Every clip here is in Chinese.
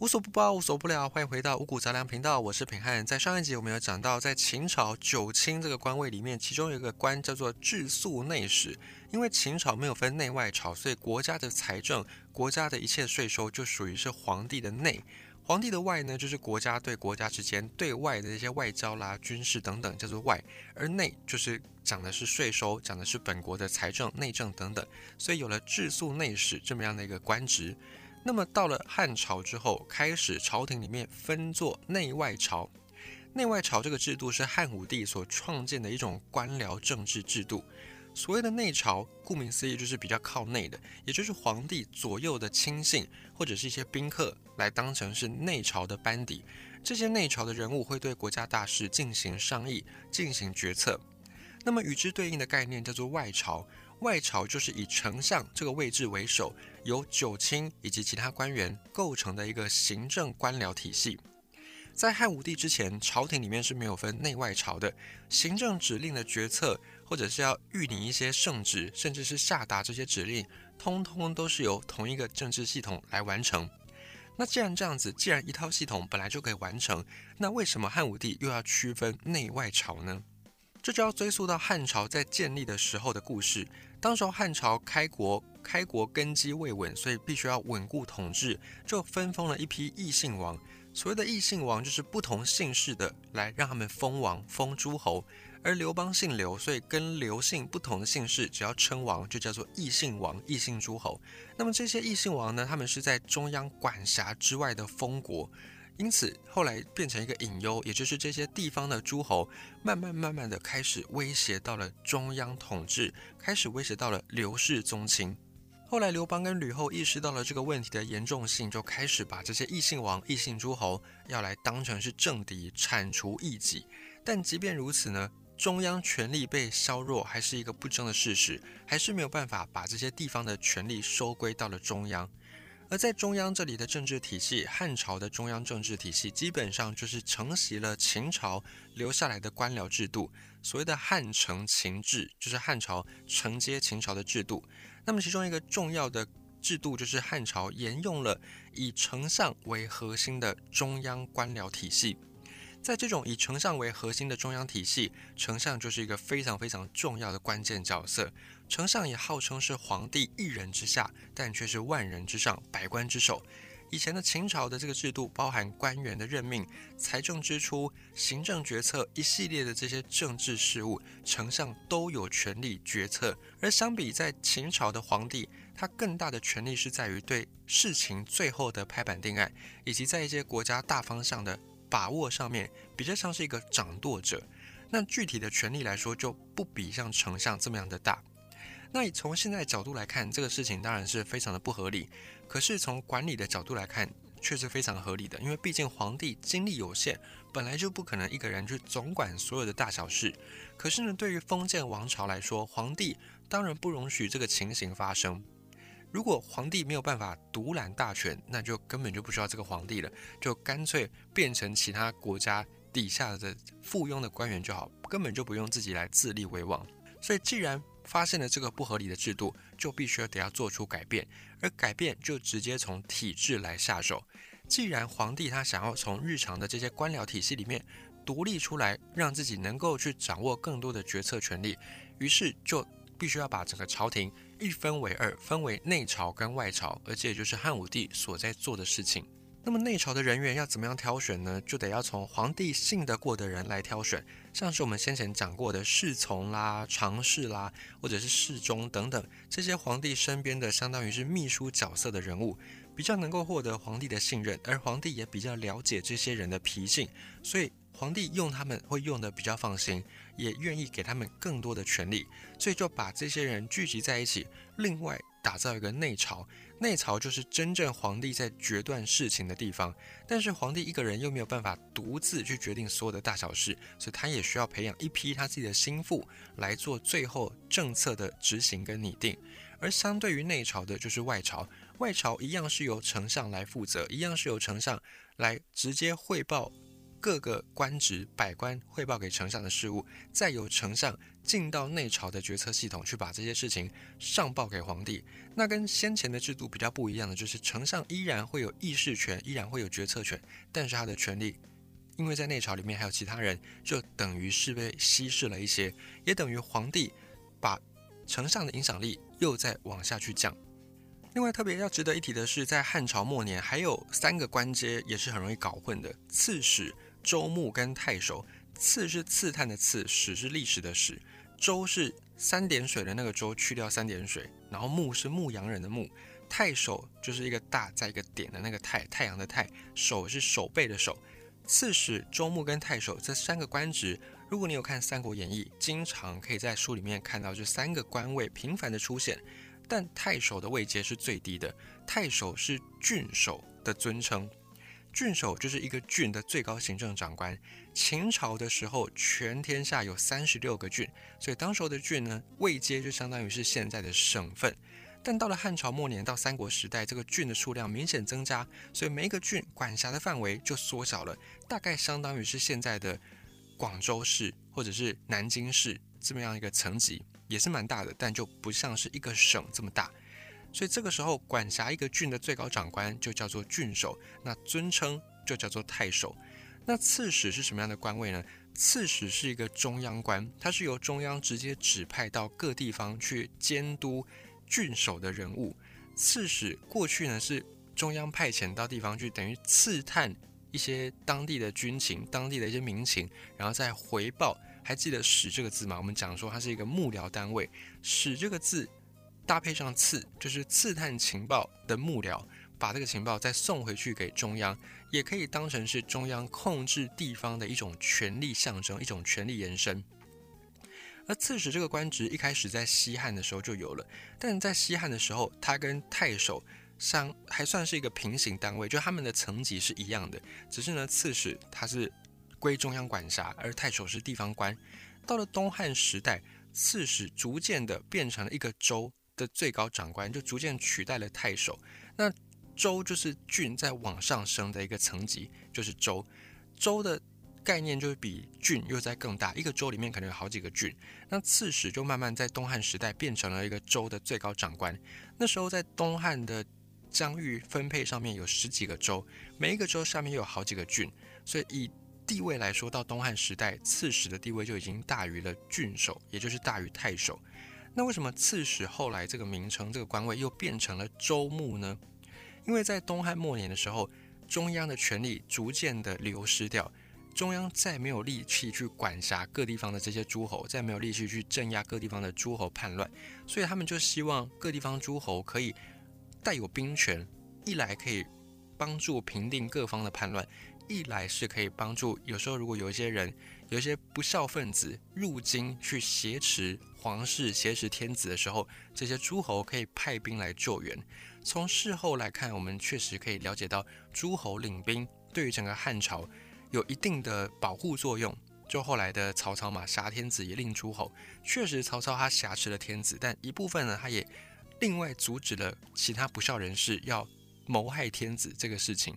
无所不包，无所不了。欢迎回到五谷杂粮频道，我是平汉。在上一集我们有讲到，在秦朝九卿这个官位里面，其中有一个官叫做治粟内史。因为秦朝没有分内外朝，所以国家的财政、国家的一切税收就属于是皇帝的内。皇帝的外呢，就是国家对国家之间对外的一些外交啦、军事等等，叫做外。而内就是讲的是税收，讲的是本国的财政、内政等等。所以有了治粟内史这么样的一个官职。那么到了汉朝之后，开始朝廷里面分作内外朝。内外朝这个制度是汉武帝所创建的一种官僚政治制度。所谓的内朝，顾名思义就是比较靠内的，也就是皇帝左右的亲信或者是一些宾客来当成是内朝的班底。这些内朝的人物会对国家大事进行商议、进行决策。那么与之对应的概念叫做外朝。外朝就是以丞相这个位置为首，由九卿以及其他官员构成的一个行政官僚体系。在汉武帝之前，朝廷里面是没有分内外朝的，行政指令的决策，或者是要谕领一些圣旨，甚至是下达这些指令，通通都是由同一个政治系统来完成。那既然这样子，既然一套系统本来就可以完成，那为什么汉武帝又要区分内外朝呢？这就要追溯到汉朝在建立的时候的故事。当时汉朝开国，开国根基未稳，所以必须要稳固统治，就分封了一批异姓王。所谓的异姓王，就是不同姓氏的来让他们封王、封诸侯。而刘邦姓刘，所以跟刘姓不同的姓氏，只要称王就叫做异姓王、异姓诸侯。那么这些异姓王呢，他们是在中央管辖之外的封国。因此，后来变成一个隐忧，也就是这些地方的诸侯慢慢慢慢的开始威胁到了中央统治，开始威胁到了刘氏宗亲。后来，刘邦跟吕后意识到了这个问题的严重性，就开始把这些异姓王、异姓诸侯要来当成是政敌，铲除异己。但即便如此呢，中央权力被削弱，还是一个不争的事实，还是没有办法把这些地方的权力收归到了中央。而在中央这里的政治体系，汉朝的中央政治体系基本上就是承袭了秦朝留下来的官僚制度，所谓的汉承秦制，就是汉朝承接秦朝的制度。那么其中一个重要的制度就是汉朝沿用了以丞相为核心的中央官僚体系。在这种以丞相为核心的中央体系，丞相就是一个非常非常重要的关键角色。丞相也号称是皇帝一人之下，但却是万人之上、百官之首。以前的秦朝的这个制度，包含官员的任命、财政支出、行政决策一系列的这些政治事务，丞相都有权利决策。而相比在秦朝的皇帝，他更大的权利是在于对事情最后的拍板定案，以及在一些国家大方向的。把握上面比较像是一个掌舵者，那具体的权力来说就不比像丞相这么样的大。那以从现在角度来看，这个事情当然是非常的不合理。可是从管理的角度来看，却是非常合理的，因为毕竟皇帝精力有限，本来就不可能一个人去总管所有的大小事。可是呢，对于封建王朝来说，皇帝当然不容许这个情形发生。如果皇帝没有办法独揽大权，那就根本就不需要这个皇帝了，就干脆变成其他国家底下的附庸的官员就好，根本就不用自己来自立为王。所以，既然发现了这个不合理的制度，就必须得要做出改变，而改变就直接从体制来下手。既然皇帝他想要从日常的这些官僚体系里面独立出来，让自己能够去掌握更多的决策权利，于是就必须要把整个朝廷。一分为二，分为内朝跟外朝，而这也就是汉武帝所在做的事情。那么内朝的人员要怎么样挑选呢？就得要从皇帝信得过的人来挑选，像是我们先前讲过的侍从啦、常侍啦，或者是侍中等等，这些皇帝身边的相当于是秘书角色的人物，比较能够获得皇帝的信任，而皇帝也比较了解这些人的脾性，所以皇帝用他们会用的比较放心。也愿意给他们更多的权利，所以就把这些人聚集在一起，另外打造一个内朝。内朝就是真正皇帝在决断事情的地方，但是皇帝一个人又没有办法独自去决定所有的大小事，所以他也需要培养一批他自己的心腹来做最后政策的执行跟拟定。而相对于内朝的，就是外朝。外朝一样是由丞相来负责，一样是由丞相来直接汇报。各个官职百官汇报给丞相的事务，再由丞相进到内朝的决策系统去把这些事情上报给皇帝。那跟先前的制度比较不一样的，就是丞相依然会有议事权，依然会有决策权，但是他的权力，因为在内朝里面还有其他人，就等于是被稀释了一些，也等于皇帝把丞相的影响力又在往下去降。另外，特别要值得一提的是，在汉朝末年，还有三个官阶也是很容易搞混的：刺史、州牧跟太守。刺是刺探的刺，史是历史的史，州是三点水的那个州，去掉三点水，然后牧是牧羊人的牧。太守就是一个大在一个点的那个太，太阳的太，守是守备的守。刺史、州牧跟太守这三个官职，如果你有看《三国演义》，经常可以在书里面看到这三个官位频繁的出现。但太守的位阶是最低的，太守是郡守的尊称，郡守就是一个郡的最高行政长官。秦朝的时候，全天下有三十六个郡，所以当时候的郡呢，位阶就相当于是现在的省份。但到了汉朝末年到三国时代，这个郡的数量明显增加，所以每一个郡管辖的范围就缩小了，大概相当于是现在的广州市或者是南京市这么样一个层级。也是蛮大的，但就不像是一个省这么大，所以这个时候管辖一个郡的最高长官就叫做郡守，那尊称就叫做太守。那刺史是什么样的官位呢？刺史是一个中央官，它是由中央直接指派到各地方去监督郡守的人物。刺史过去呢是中央派遣到地方去，等于刺探一些当地的军情、当地的一些民情，然后再回报。还记得“史”这个字吗？我们讲说它是一个幕僚单位，“史”这个字搭配上“刺”，就是刺探情报的幕僚，把这个情报再送回去给中央，也可以当成是中央控制地方的一种权力象征，一种权力延伸。而刺史这个官职一开始在西汉的时候就有了，但在西汉的时候，它跟太守相还算是一个平行单位，就他们的层级是一样的，只是呢，刺史他是。归中央管辖，而太守是地方官。到了东汉时代，刺史逐渐的变成了一个州的最高长官，就逐渐取代了太守。那州就是郡在往上升的一个层级，就是州。州的概念就是比郡又在更大，一个州里面可能有好几个郡。那刺史就慢慢在东汉时代变成了一个州的最高长官。那时候在东汉的疆域分配上面有十几个州，每一个州下面有好几个郡，所以以地位来说，到东汉时代，刺史的地位就已经大于了郡守，也就是大于太守。那为什么刺史后来这个名称、这个官位又变成了州牧呢？因为在东汉末年的时候，中央的权力逐渐的流失掉，中央再没有力气去管辖各地方的这些诸侯，再没有力气去镇压各地方的诸侯叛乱，所以他们就希望各地方诸侯可以带有兵权，一来可以帮助平定各方的叛乱。一来是可以帮助，有时候如果有一些人，有一些不孝分子入京去挟持皇室、挟持天子的时候，这些诸侯可以派兵来救援。从事后来看，我们确实可以了解到，诸侯领兵对于整个汉朝有一定的保护作用。就后来的曹操嘛，杀天子也令诸侯，确实曹操他挟持了天子，但一部分呢，他也另外阻止了其他不孝人士要谋害天子这个事情。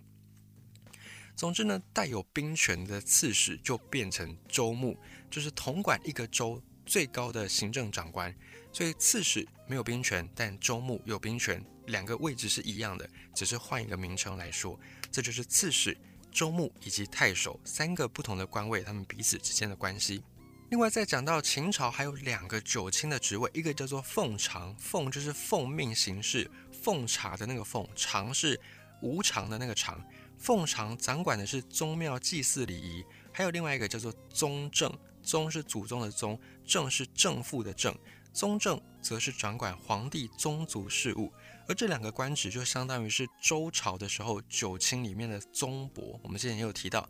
总之呢，带有兵权的刺史就变成州牧，就是统管一个州最高的行政长官。所以刺史没有兵权，但州牧有兵权，两个位置是一样的，只是换一个名称来说。这就是刺史、州牧以及太守三个不同的官位，他们彼此之间的关系。另外，再讲到秦朝还有两个九卿的职位，一个叫做奉常，奉就是奉命行事，奉茶的那个奉，常是无常的那个常。奉常掌管的是宗庙祭祀礼仪，还有另外一个叫做宗正，宗是祖宗的宗，正是正父的正，宗正则是掌管皇帝宗族事务，而这两个官职就相当于是周朝的时候九卿里面的宗伯。我们之前也有提到，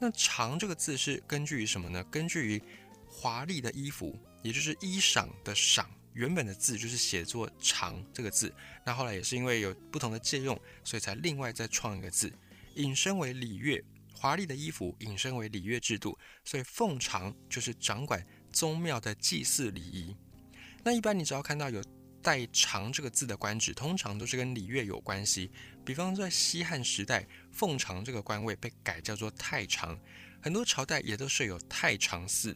那常这个字是根据于什么呢？根据于华丽的衣服，也就是衣裳的裳，原本的字就是写作常这个字，那后来也是因为有不同的借用，所以才另外再创一个字。引申为礼乐，华丽的衣服引申为礼乐制度，所以奉常就是掌管宗庙的祭祀礼仪。那一般你只要看到有带“常”这个字的官职，通常都是跟礼乐有关系。比方在西汉时代，奉常这个官位被改叫做太常，很多朝代也都设有太常寺。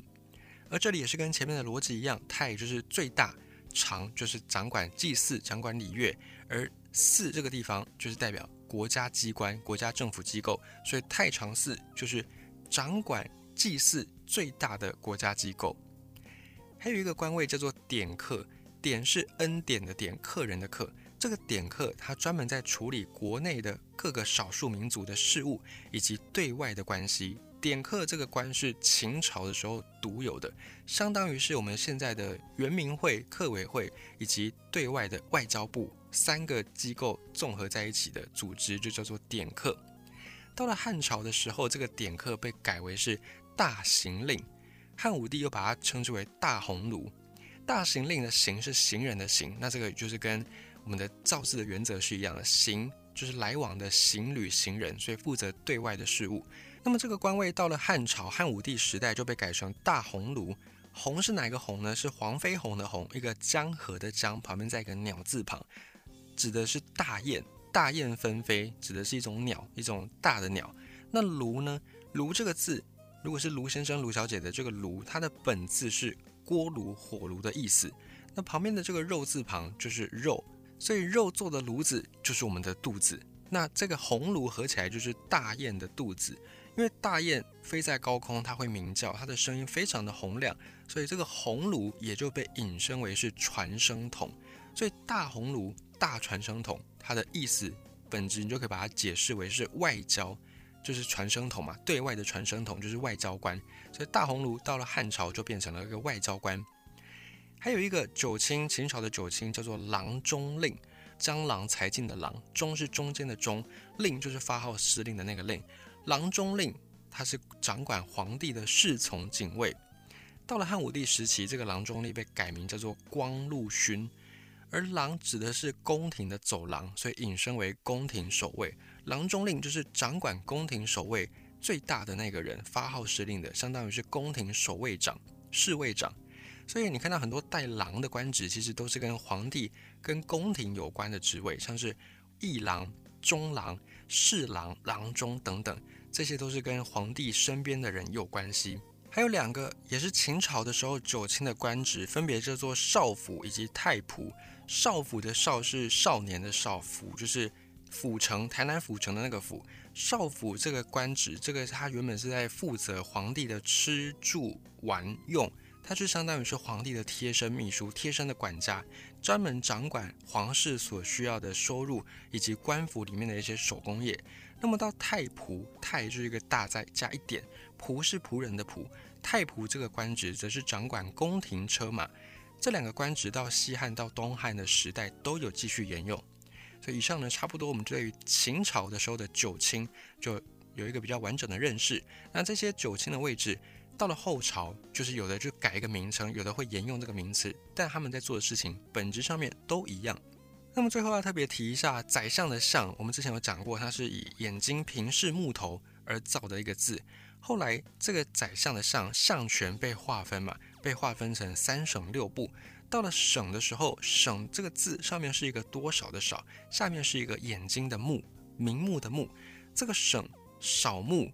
而这里也是跟前面的逻辑一样，太就是最大，常就是掌管祭祀、掌管礼乐，而寺这个地方就是代表国家机关、国家政府机构，所以太常寺就是掌管祭祀最大的国家机构。还有一个官位叫做典客，典是恩典的典，客人的客。这个典客他专门在处理国内的各个少数民族的事务以及对外的关系。典客这个官是秦朝的时候独有的，相当于是我们现在的圆明会、客委会以及对外的外交部三个机构综合在一起的组织，就叫做典客。到了汉朝的时候，这个典客被改为是大行令，汉武帝又把它称之为大鸿胪。大行令的行是行人的行，那这个就是跟我们的造字的原则是一样的，行就是来往的行旅行人，所以负责对外的事务。那么这个官位到了汉朝汉武帝时代就被改成大鸿胪，鸿是哪个鸿呢？是黄飞鸿的鸿，一个江河的江旁边再一个鸟字旁，指的是大雁，大雁纷飞，指的是一种鸟，一种大的鸟。那炉呢？炉这个字，如果是卢先生、卢小姐的这个炉，它的本字是锅炉、火炉的意思。那旁边的这个肉字旁就是肉，所以肉做的炉子就是我们的肚子。那这个鸿炉合起来就是大雁的肚子。因为大雁飞在高空，它会鸣叫，它的声音非常的洪亮，所以这个鸿炉也就被引申为是传声筒。所以大鸿炉、大传声筒，它的意思本质你就可以把它解释为是外交，就是传声筒嘛，对外的传声筒就是外交官。所以大鸿胪到了汉朝就变成了一个外交官。还有一个九卿，秦朝的九卿叫做郎中令，江郎才尽的郎，中是中间的中，令就是发号施令的那个令。郎中令，他是掌管皇帝的侍从警卫。到了汉武帝时期，这个郎中令被改名叫做光禄勋，而郎指的是宫廷的走廊，所以引申为宫廷守卫。郎中令就是掌管宫廷守卫最大的那个人，发号施令的，相当于是宫廷守卫长、侍卫长。所以你看到很多带郎的官职，其实都是跟皇帝、跟宫廷有关的职位，像是议郎、中郎、侍郎、郎中等等。这些都是跟皇帝身边的人有关系。还有两个也是秦朝的时候九卿的官职，分别叫做少府以及太仆。少府的少是少年的少，府就是府城，台南府城的那个府。少府这个官职，这个他原本是在负责皇帝的吃住玩用，他就相当于是皇帝的贴身秘书、贴身的管家，专门掌管皇室所需要的收入以及官府里面的一些手工业。那么到太仆，太就是一个大再加一点，仆是仆人的仆。太仆这个官职则是掌管宫廷车马。这两个官职到西汉到东汉的时代都有继续沿用。所以以上呢，差不多我们对于秦朝的时候的九卿就有一个比较完整的认识。那这些九卿的位置到了后朝，就是有的就改一个名称，有的会沿用这个名词，但他们在做的事情本质上面都一样。那么最后要特别提一下，宰相的相，我们之前有讲过，它是以眼睛平视木头而造的一个字。后来这个宰相的相，相权被划分嘛，被划分成三省六部。到了省的时候，省这个字上面是一个多少的少，下面是一个眼睛的目，明目的目。这个省少目。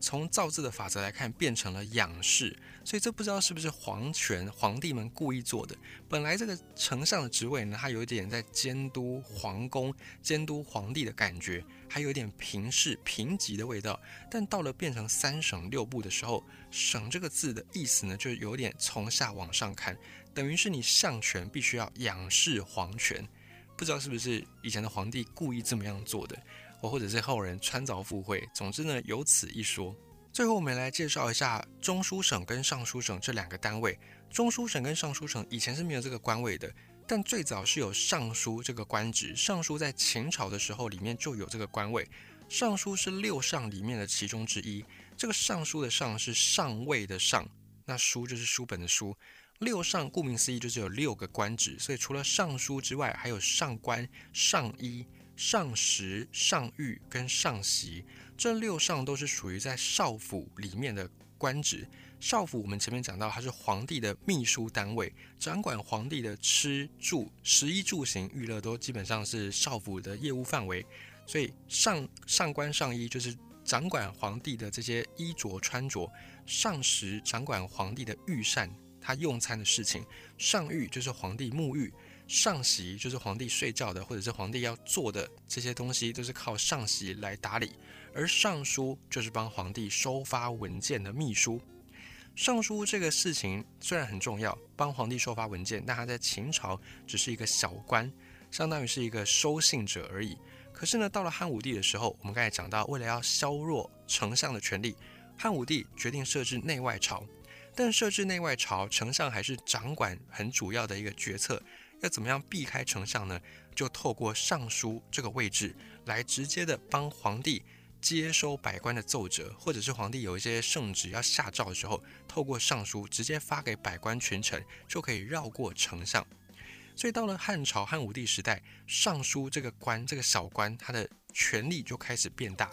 从造字的法则来看，变成了仰视，所以这不知道是不是皇权皇帝们故意做的。本来这个丞相的职位呢，他有点在监督皇宫、监督皇帝的感觉，还有一点平视、平级的味道。但到了变成三省六部的时候，省这个字的意思呢，就有点从下往上看，等于是你相权必须要仰视皇权。不知道是不是以前的皇帝故意这么样做的。或或者是后人穿凿附会，总之呢，有此一说。最后，我们来介绍一下中书省跟尚书省这两个单位。中书省跟尚书省以前是没有这个官位的，但最早是有尚书这个官职。尚书在秦朝的时候里面就有这个官位。尚书是六尚里面的其中之一。这个尚书的尚是上位的上，那书就是书本的书。六尚顾名思义就是有六个官职，所以除了尚书之外，还有上官、上衣。上食、上御跟上席这六上都是属于在少府里面的官职。少府我们前面讲到，它是皇帝的秘书单位，掌管皇帝的吃住、食衣住行、娱乐都基本上是少府的业务范围。所以上上官上衣就是掌管皇帝的这些衣着穿着，上食掌管皇帝的御膳，他用餐的事情，上浴就是皇帝沐浴。上席就是皇帝睡觉的，或者是皇帝要做的这些东西，都是靠上席来打理。而尚书就是帮皇帝收发文件的秘书。尚书这个事情虽然很重要，帮皇帝收发文件，但他在秦朝只是一个小官，相当于是一个收信者而已。可是呢，到了汉武帝的时候，我们刚才讲到，为了要削弱丞相的权力，汉武帝决定设置内外朝。但设置内外朝，丞相还是掌管很主要的一个决策。要怎么样避开丞相呢？就透过尚书这个位置来直接的帮皇帝接收百官的奏折，或者是皇帝有一些圣旨要下诏的时候，透过尚书直接发给百官群臣，就可以绕过丞相。所以到了汉朝汉武帝时代，尚书这个官这个小官，他的权力就开始变大。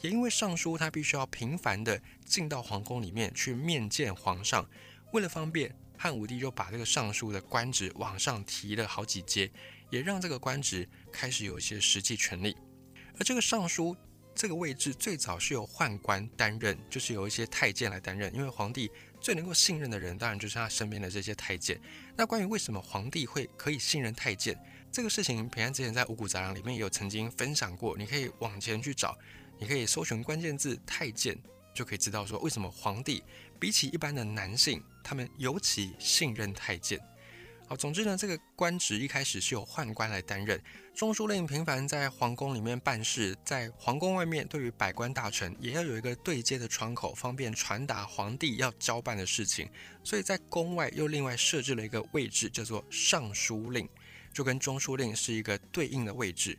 也因为尚书他必须要频繁的进到皇宫里面去面见皇上，为了方便。汉武帝就把这个尚书的官职往上提了好几阶，也让这个官职开始有一些实际权力。而这个尚书这个位置最早是由宦官担任，就是由一些太监来担任。因为皇帝最能够信任的人，当然就是他身边的这些太监。那关于为什么皇帝会可以信任太监这个事情，平安之前在五谷杂粮里面也有曾经分享过，你可以往前去找，你可以搜寻关键字太监，就可以知道说为什么皇帝比起一般的男性。他们尤其信任太监。好，总之呢，这个官职一开始是由宦官来担任。中书令频繁在皇宫里面办事，在皇宫外面对于百官大臣也要有一个对接的窗口，方便传达皇帝要交办的事情。所以在宫外又另外设置了一个位置，叫做尚书令，就跟中书令是一个对应的位置。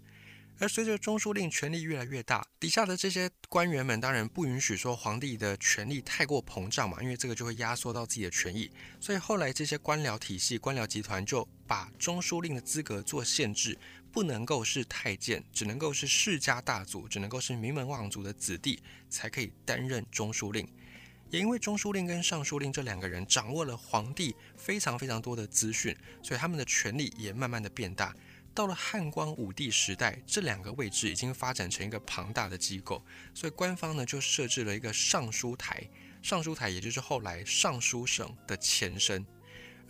而随着中书令权力越来越大，底下的这些官员们当然不允许说皇帝的权力太过膨胀嘛，因为这个就会压缩到自己的权益。所以后来这些官僚体系、官僚集团就把中书令的资格做限制，不能够是太监，只能够是世家大族，只能够是名门望族的子弟才可以担任中书令。也因为中书令跟尚书令这两个人掌握了皇帝非常非常多的资讯，所以他们的权力也慢慢的变大。到了汉光武帝时代，这两个位置已经发展成一个庞大的机构，所以官方呢就设置了一个尚书台。尚书台也就是后来尚书省的前身，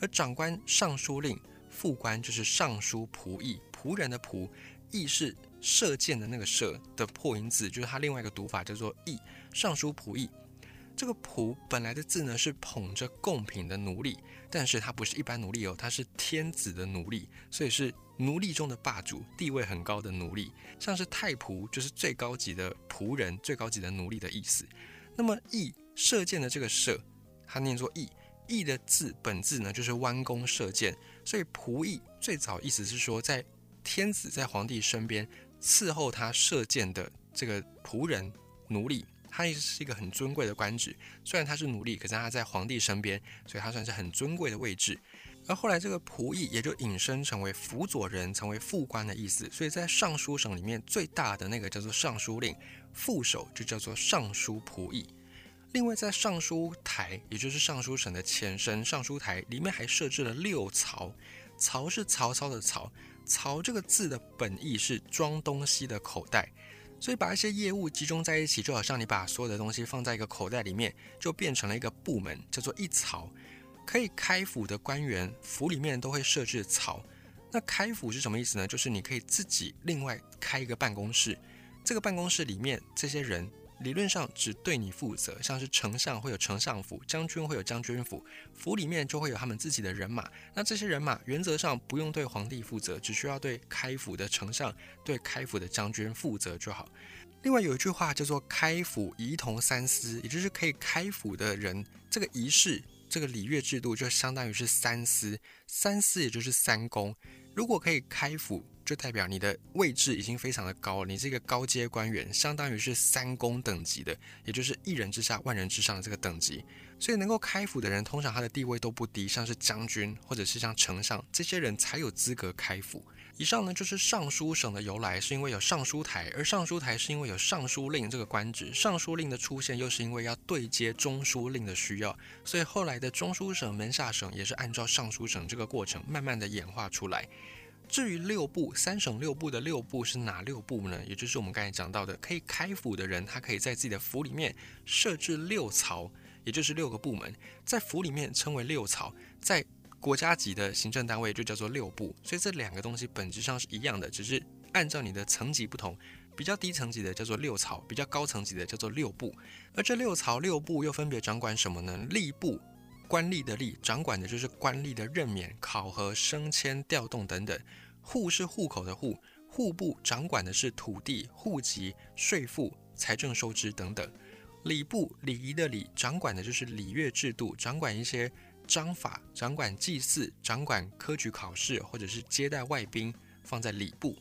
而长官尚书令，副官就是尚书仆役，仆人的仆，役是射箭的那个射的破音字，就是它另外一个读法叫做役。尚书仆役，这个仆本来的字呢是捧着贡品的奴隶，但是它不是一般奴隶哦，它是天子的奴隶，所以是。奴隶中的霸主，地位很高的奴隶，像是太仆，就是最高级的仆人，最高级的奴隶的意思。那么翼射箭的这个射，它念作翼，翼的字本字呢就是弯弓射箭，所以仆役最早意思是说，在天子在皇帝身边伺候他射箭的这个仆人奴隶，他也是一个很尊贵的官职。虽然他是奴隶，可是他在皇帝身边，所以他算是很尊贵的位置。而后来，这个仆役也就引申成为辅佐人，成为副官的意思。所以在尚书省里面，最大的那个叫做尚书令，副手就叫做尚书仆役。另外，在尚书台，也就是尚书省的前身，尚书台里面还设置了六曹。曹是曹操的曹，曹这个字的本意是装东西的口袋。所以把一些业务集中在一起，就好像你把所有的东西放在一个口袋里面，就变成了一个部门，叫做一曹。可以开府的官员，府里面都会设置曹。那开府是什么意思呢？就是你可以自己另外开一个办公室，这个办公室里面这些人理论上只对你负责，像是丞相会有丞相府，将军会有将军府，府里面就会有他们自己的人马。那这些人马原则上不用对皇帝负责，只需要对开府的丞相、对开府的将军负责就好。另外有一句话叫做“开府仪同三司”，也就是可以开府的人，这个仪式。这个礼乐制度就相当于是三司，三司也就是三公。如果可以开府，就代表你的位置已经非常的高，你是一个高阶官员，相当于是三公等级的，也就是一人之下万人之上的这个等级。所以能够开府的人，通常他的地位都不低，像是将军或者是像丞相这些人才有资格开府。以上呢就是尚书省的由来，是因为有尚书台，而尚书台是因为有尚书令这个官职，尚书令的出现又是因为要对接中书令的需要，所以后来的中书省门下省也是按照尚书省这个过程慢慢的演化出来。至于六部，三省六部的六部是哪六部呢？也就是我们刚才讲到的，可以开府的人，他可以在自己的府里面设置六曹，也就是六个部门，在府里面称为六曹，在国家级的行政单位就叫做六部。所以这两个东西本质上是一样的，只是按照你的层级不同，比较低层级的叫做六曹，比较高层级的叫做六部。而这六曹六部又分别掌管什么呢？吏部。官吏的吏掌管的就是官吏的任免、考核、升迁、调动等等；户是户口的户，户部掌管的是土地、户籍、税赋、财政收支等等；礼部礼仪的礼掌管的就是礼乐制度，掌管一些章法，掌管祭祀，掌管科举考试或者是接待外宾，放在礼部。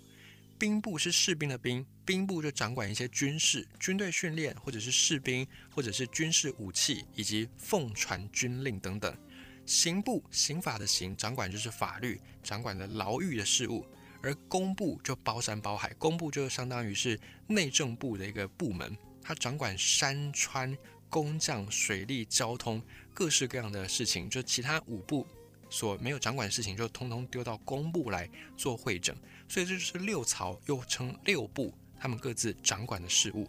兵部是士兵的兵，兵部就掌管一些军事、军队训练，或者是士兵，或者是军事武器，以及奉传军令等等。刑部刑法的刑，掌管就是法律，掌管的牢狱的事务。而工部就包山包海，工部就相当于是内政部的一个部门，它掌管山川、工匠、水利、交通各式各样的事情，就其他五部。所没有掌管的事情，就通通丢到工部来做会诊，所以这就是六曹，又称六部，他们各自掌管的事务。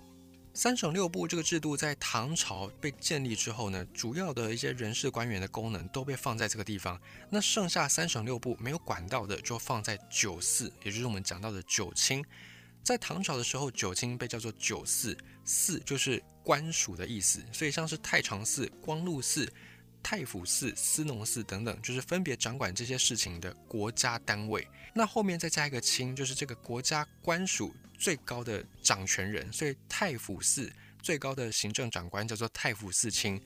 三省六部这个制度在唐朝被建立之后呢，主要的一些人事官员的功能都被放在这个地方。那剩下三省六部没有管到的，就放在九寺，也就是我们讲到的九卿。在唐朝的时候，九卿被叫做九寺，寺就是官署的意思，所以像是太常寺、光禄寺。太府寺、司农寺等等，就是分别掌管这些事情的国家单位。那后面再加一个卿，就是这个国家官署最高的掌权人。所以太府寺最高的行政长官叫做太府寺卿，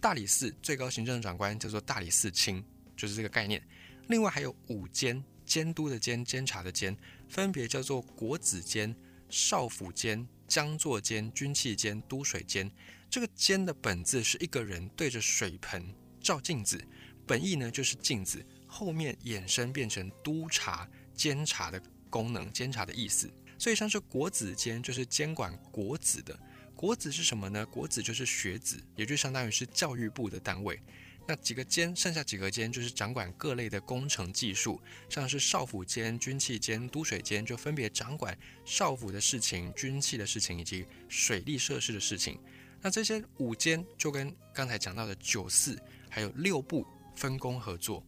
大理寺最高行政长官叫做大理寺卿，就是这个概念。另外还有五监，监督的监，监察的监，分别叫做国子监、少府监、江作监、军器监、都水监。这个监的本字是一个人对着水盆照镜子，本意呢就是镜子，后面衍生变成督察、监察的功能，监察的意思。所以像是国子监就是监管国子的，国子是什么呢？国子就是学子，也就相当于是教育部的单位。那几个监，剩下几个监就是掌管各类的工程技术，像是少府监、军器监、都水监，就分别掌管少府的事情、军器的事情以及水利设施的事情。那这些五监就跟刚才讲到的九寺还有六部分工合作，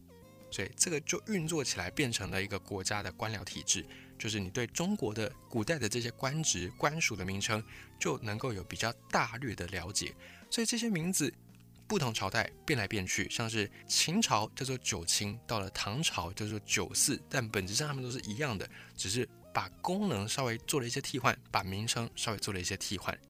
所以这个就运作起来变成了一个国家的官僚体制，就是你对中国的古代的这些官职官署的名称就能够有比较大略的了解。所以这些名字不同朝代变来变去，像是秦朝叫做九卿，到了唐朝叫做九寺，但本质上他们都是一样的，只是把功能稍微做了一些替换，把名称稍微做了一些替换。